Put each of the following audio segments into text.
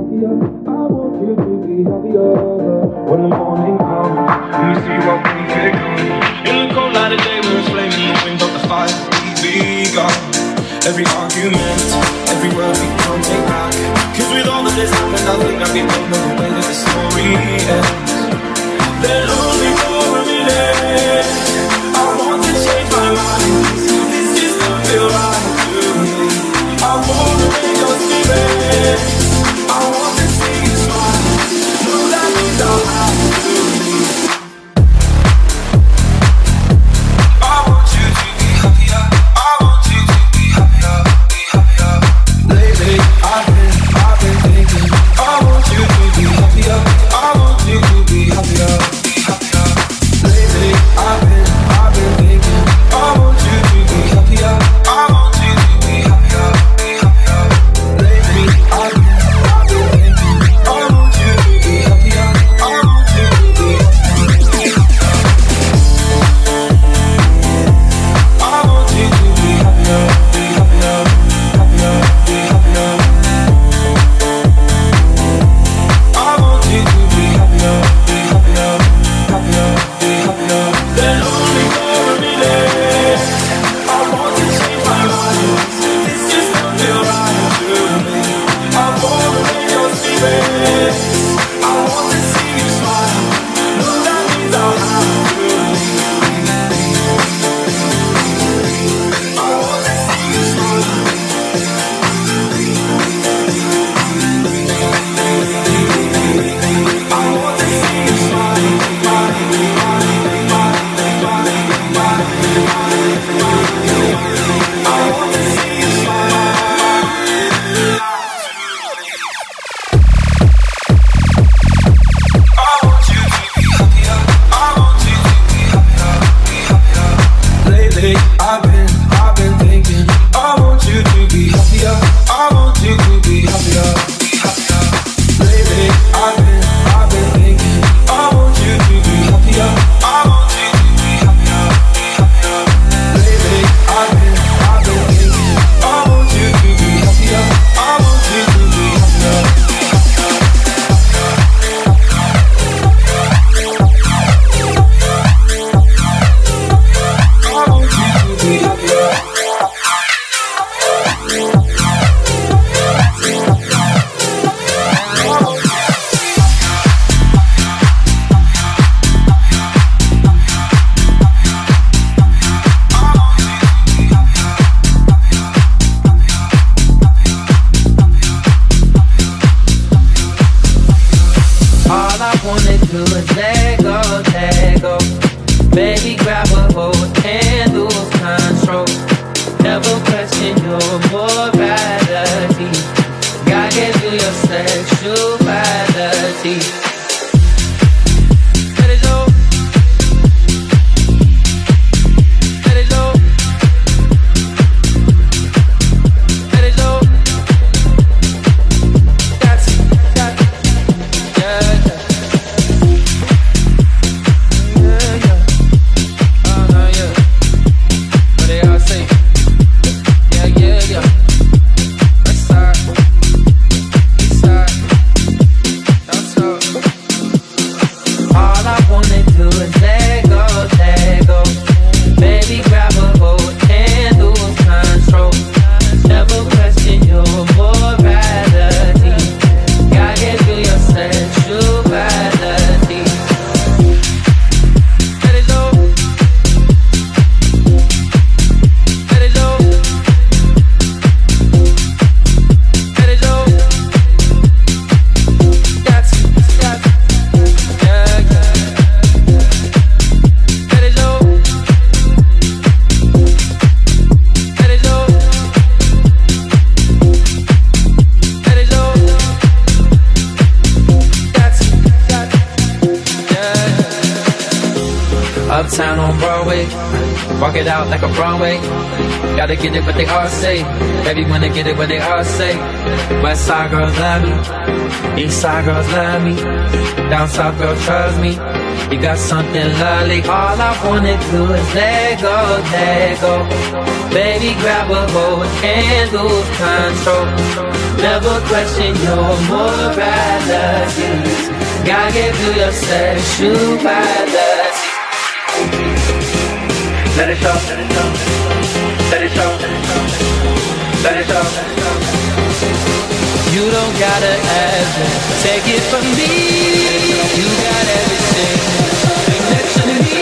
happier. I want you to be happier. When the morning comes, let me see what we can become. In the cold light of day, we're flaming, wind. but the fire we got. Every argument, every word we can't take back. Cause with all that has happened, I think I can know the way that the story ends. That me. all say. Everyone to get it what they all say. West side girls love me. East side girls love me. Down south girls trust me. You got something lovely. All I wanna do is let go, let go. Baby, grab a hold and lose control. Never question your morality. Gotta get through your sexuality. Let it show, let it show. Let it out. You don't gotta ask me. Take it from me. You got everything. Next to me.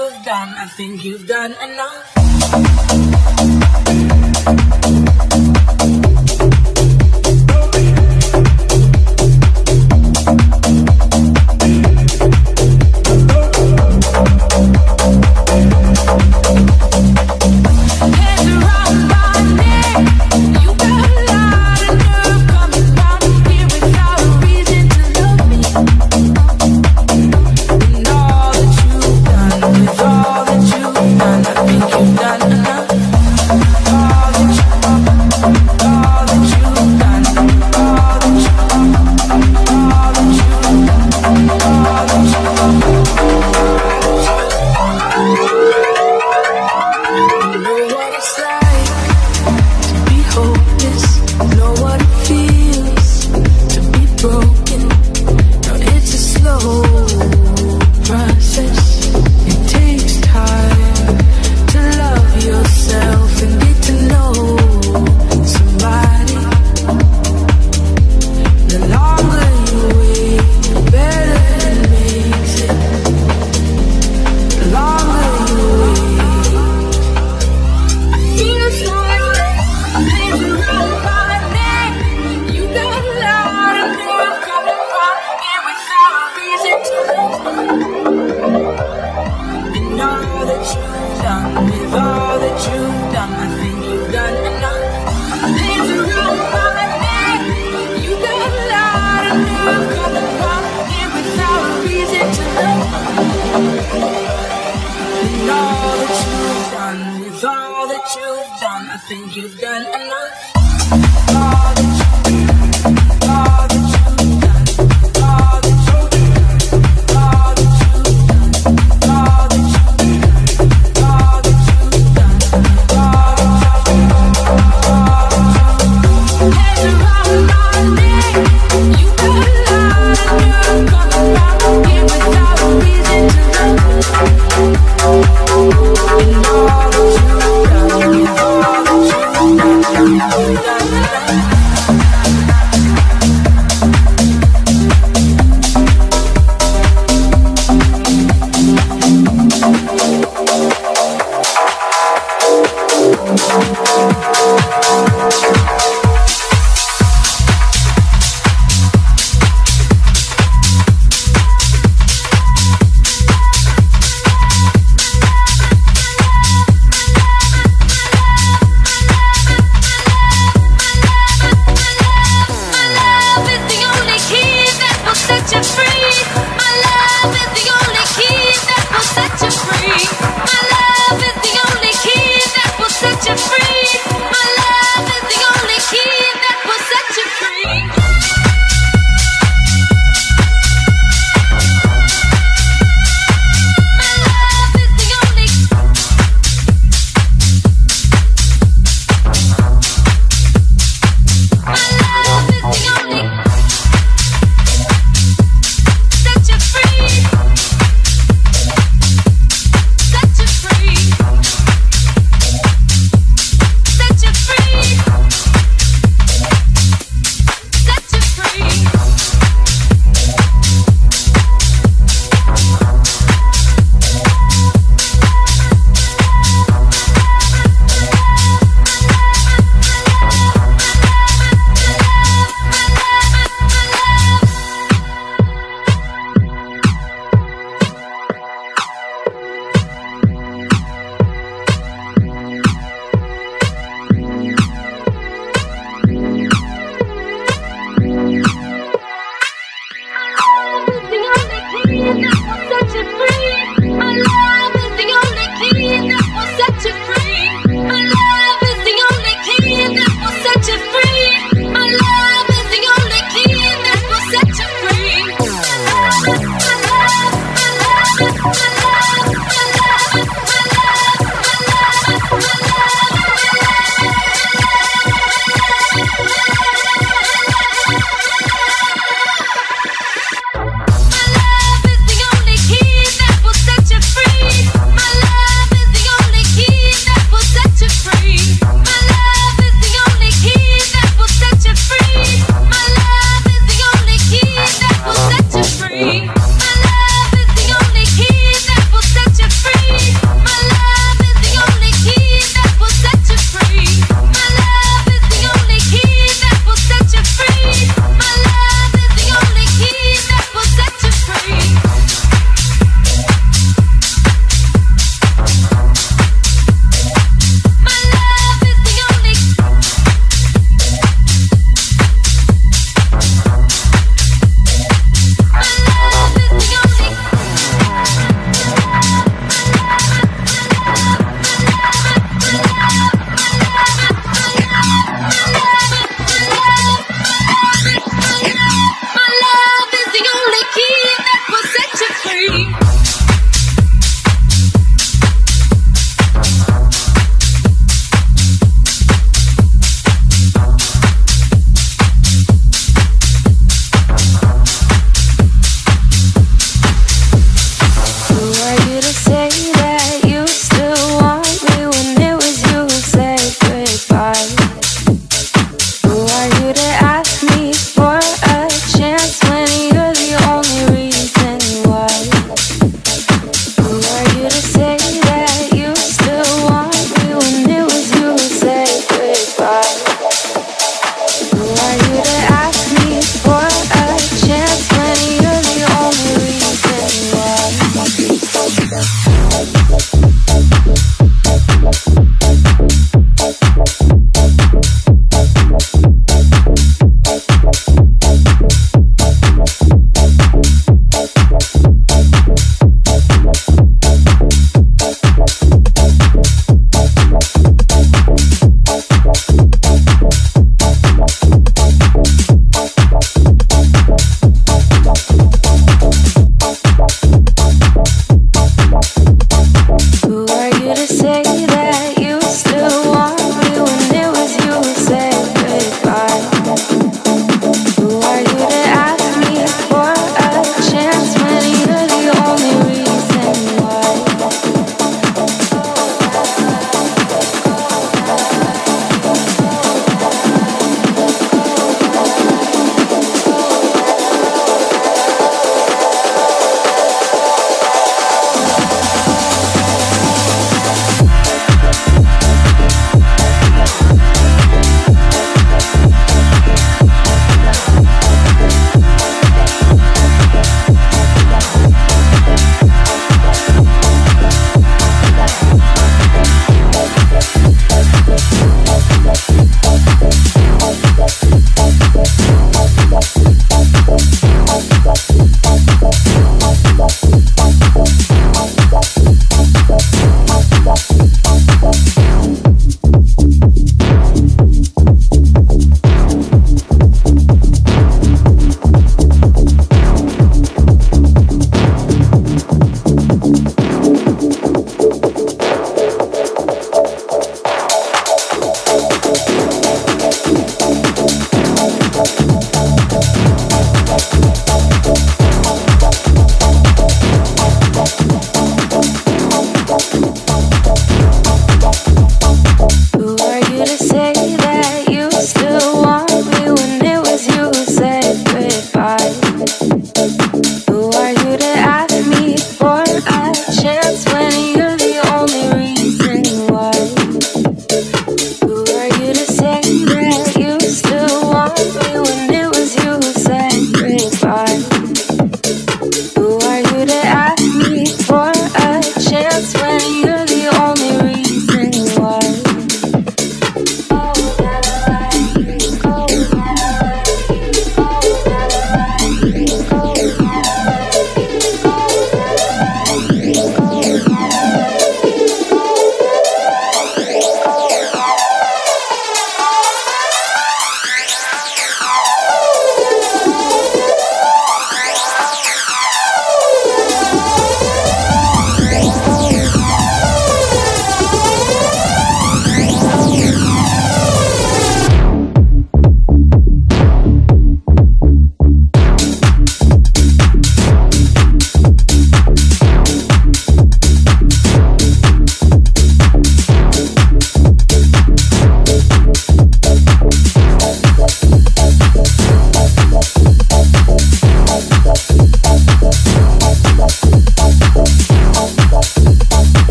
you've done. I think you've done enough.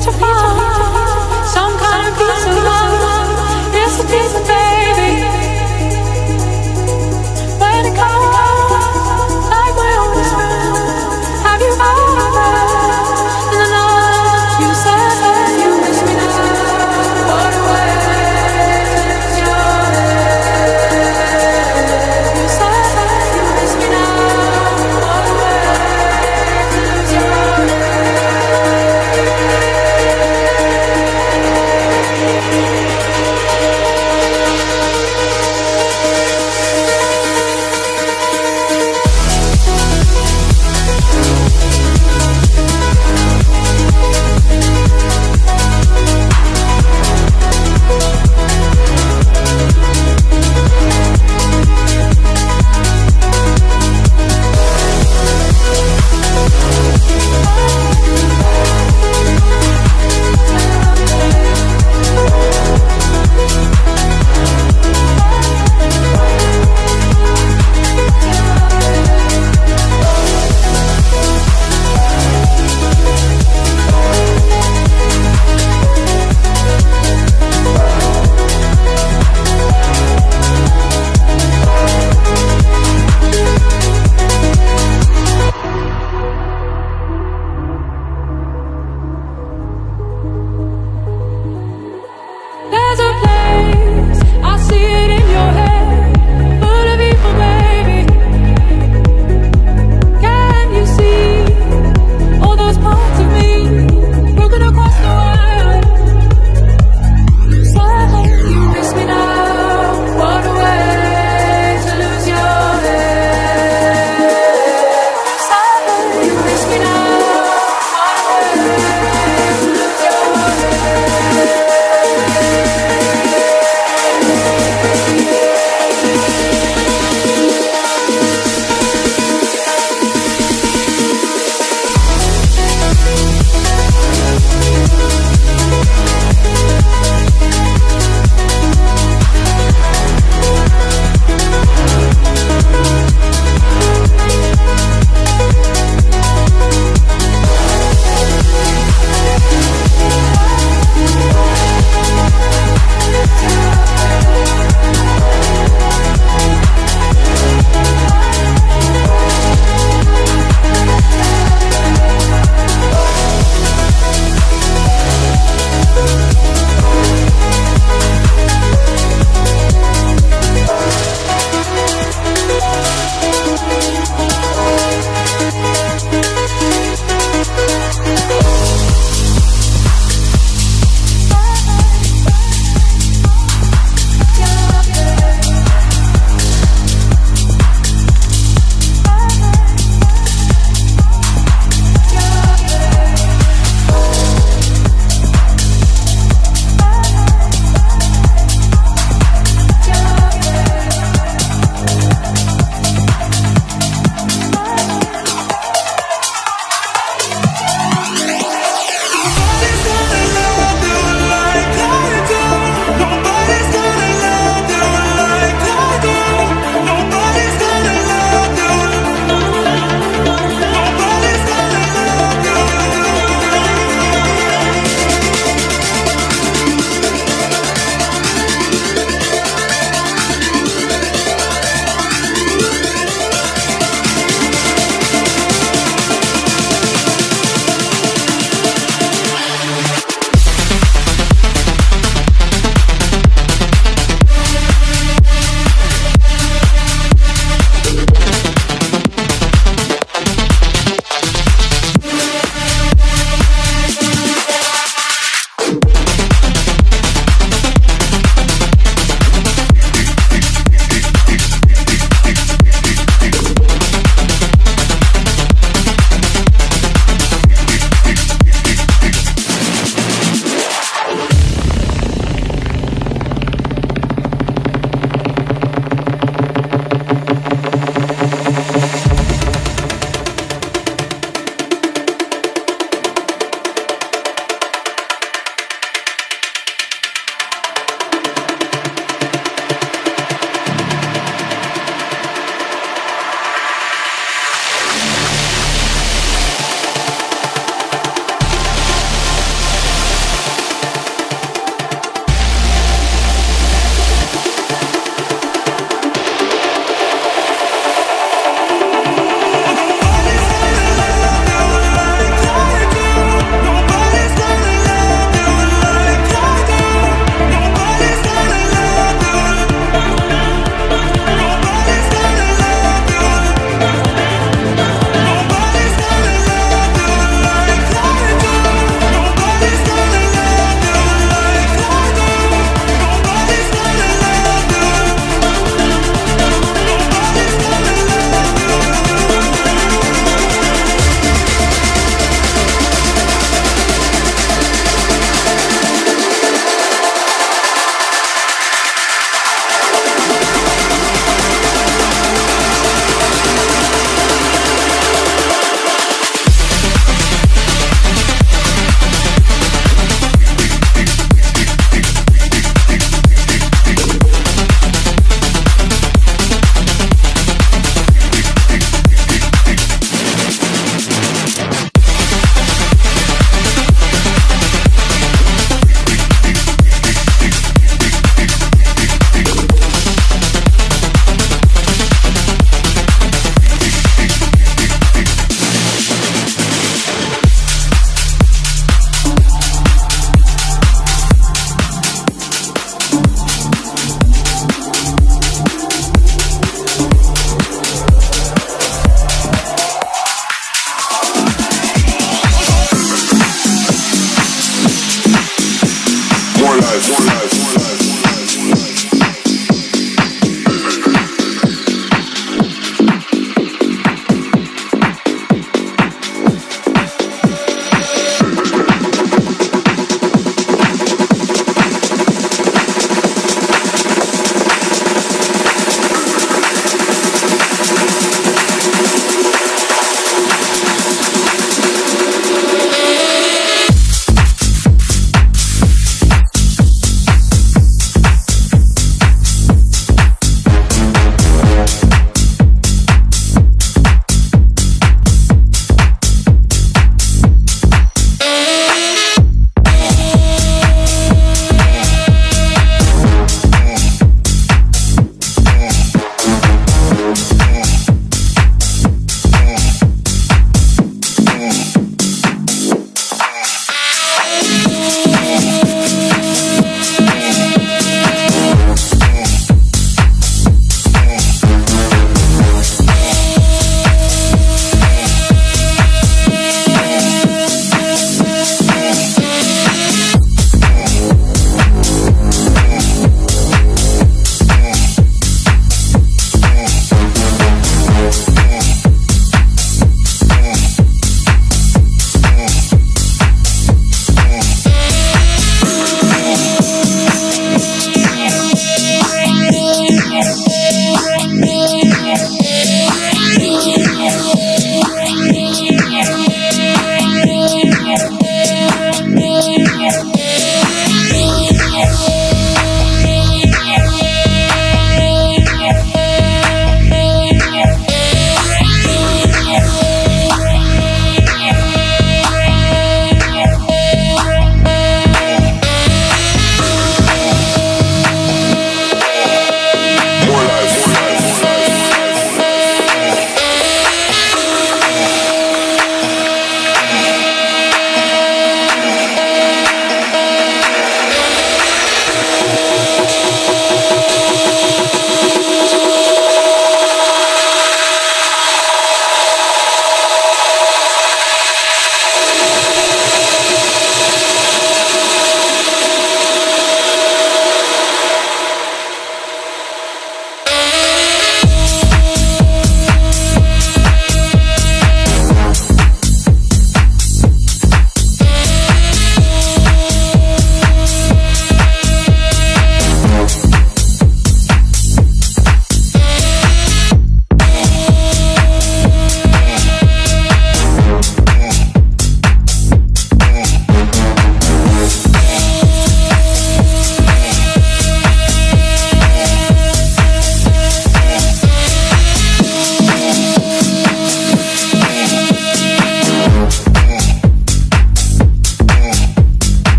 beautiful, some kind of beautiful.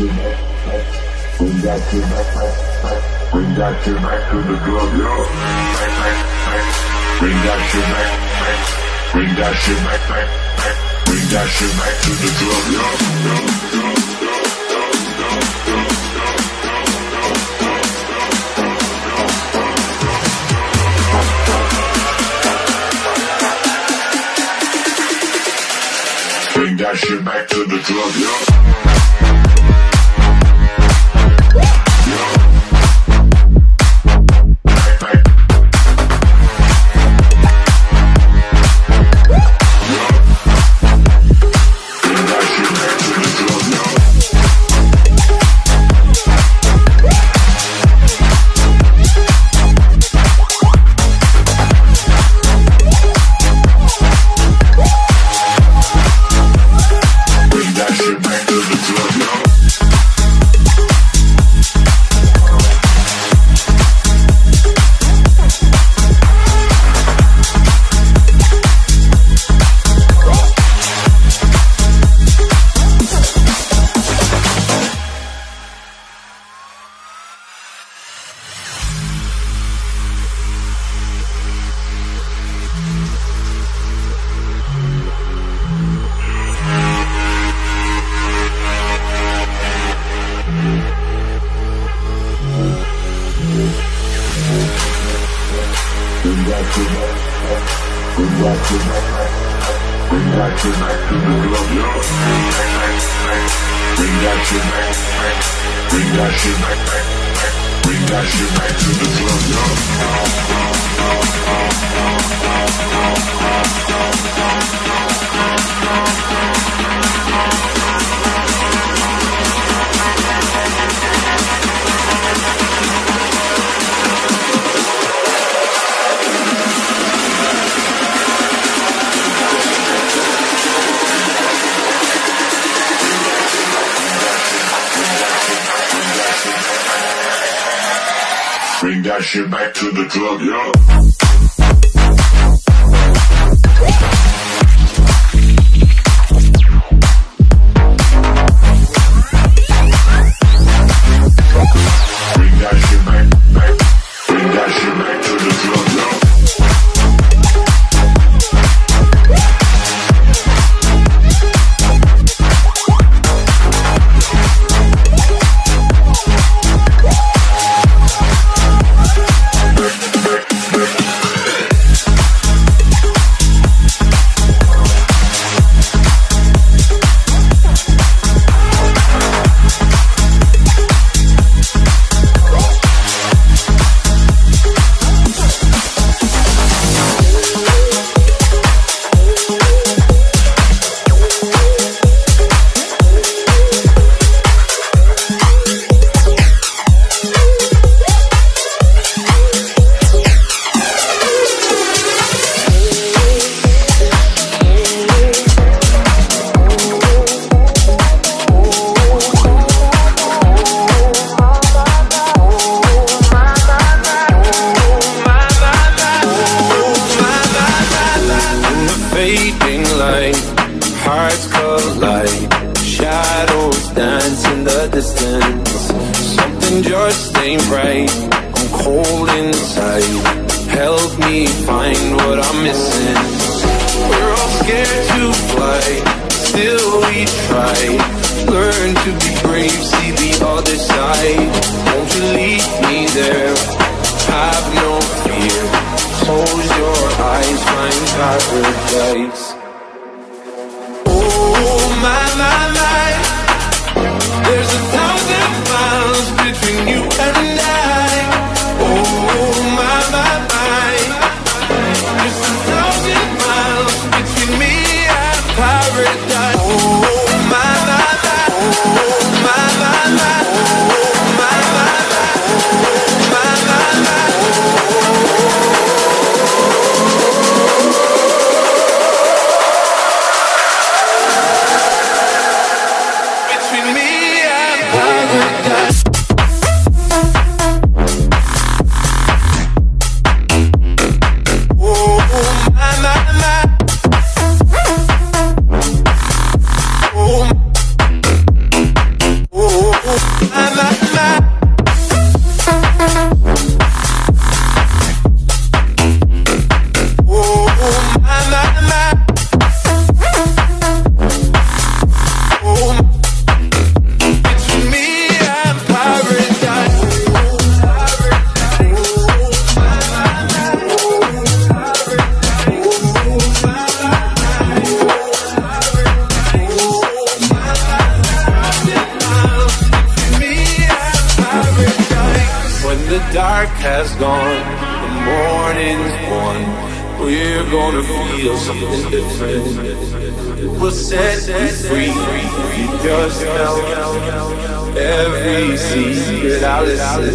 Bring that shit back, back. Bring that shit back, to the club, yo. Bring that shit back. Bring that shit back. Bring that shit back to the club, yo, yo. Bring that shit back to the club, yo. That shit back. Bring that shit back. Bring that shit back to the club, yo. That shit back to the club, yo. Fading light, hearts collide. Shadows dance in the distance. Something just ain't right. I'm cold inside. Help me find what I'm missing. We're all scared to fly, still we try. Learn to be brave, see the other side. Won't you lead me there? Have no fear. Close your eyes, find paradise. Oh my my my, there's a thousand miles between you and I. Oh my my one, we're gonna feel something different. We'll set you free, because every secret I listen.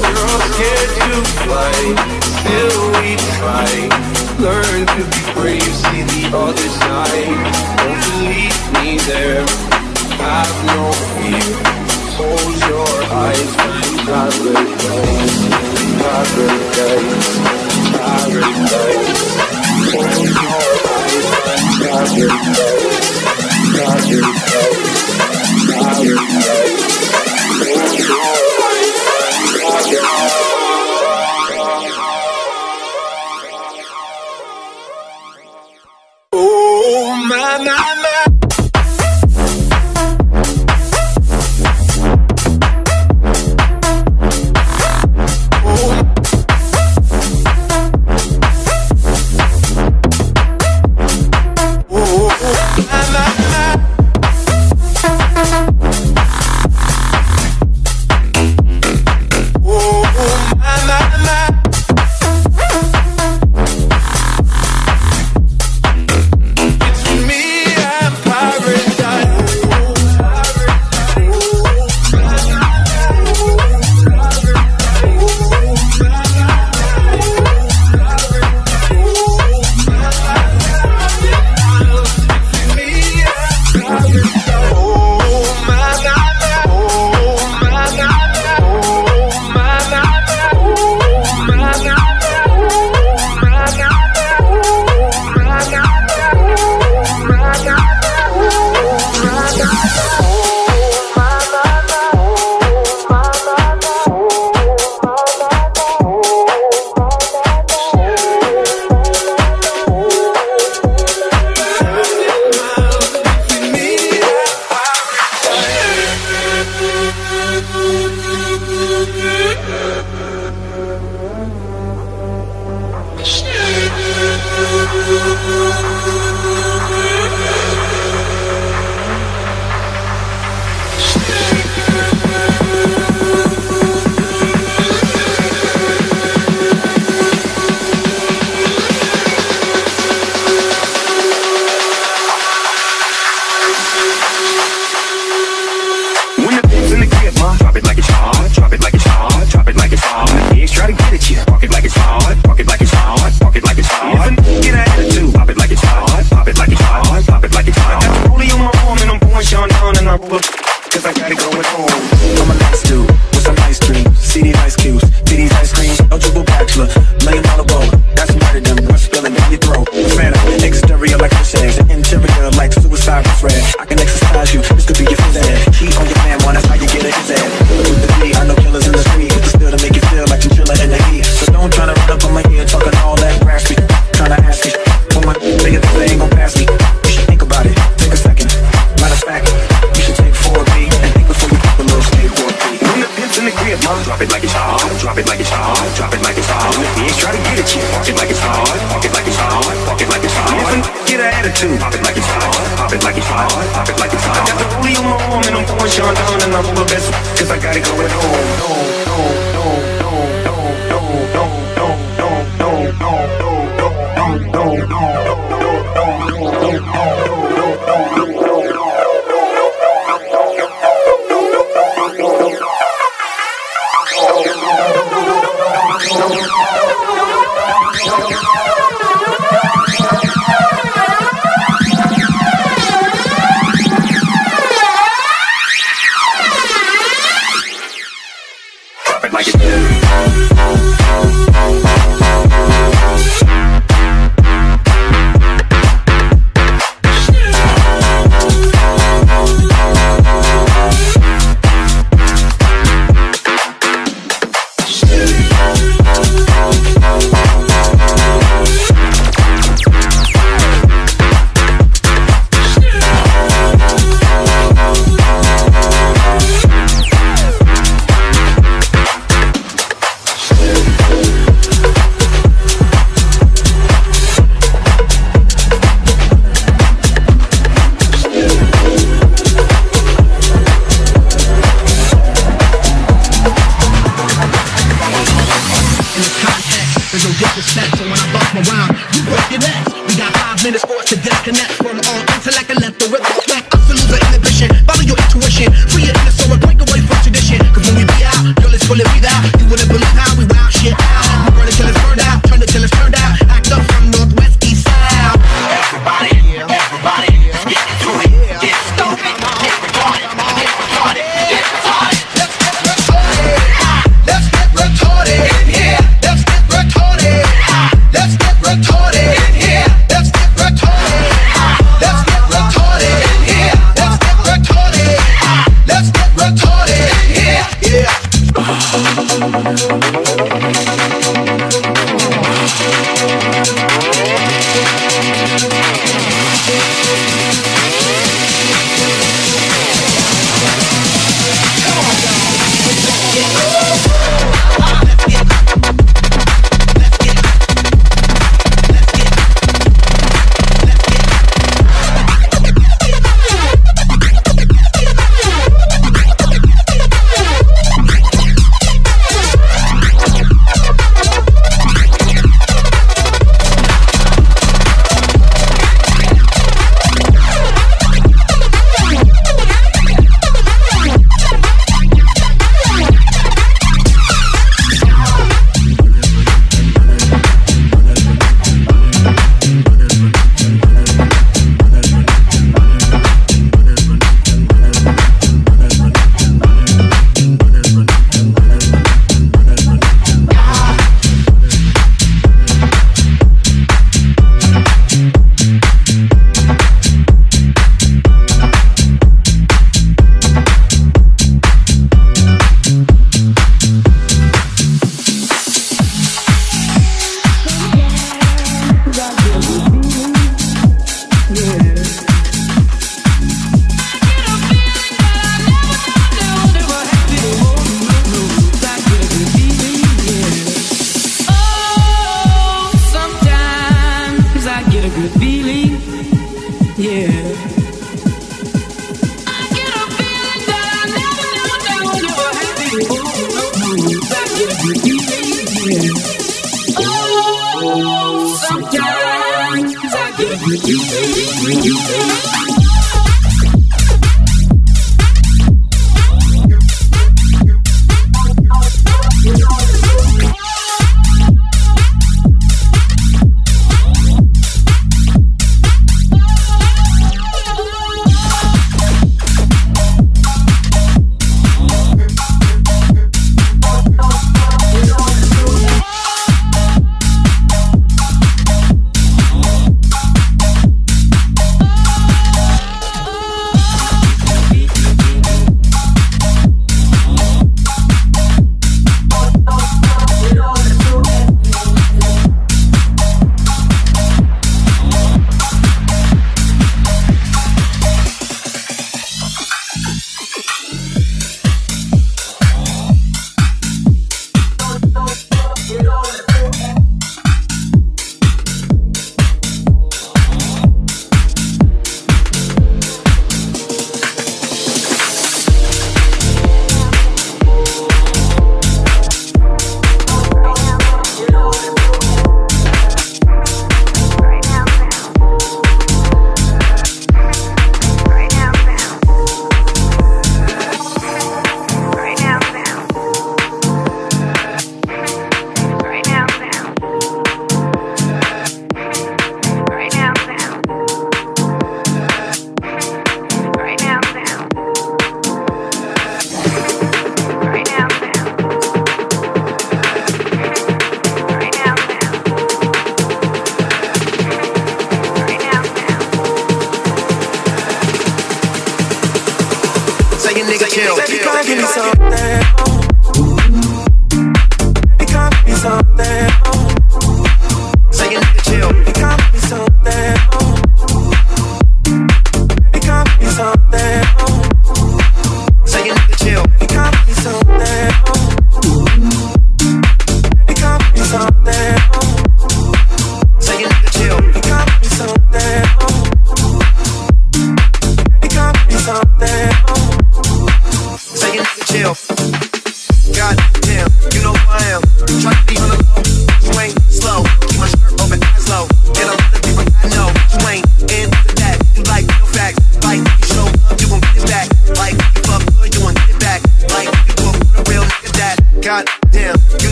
We're all scared to fight, still we try. Learn to be brave, see the other side. Don't leave me there, have no fear. Close your eyes, paradise, paradise. Thank you.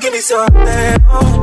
Give me something. Oh.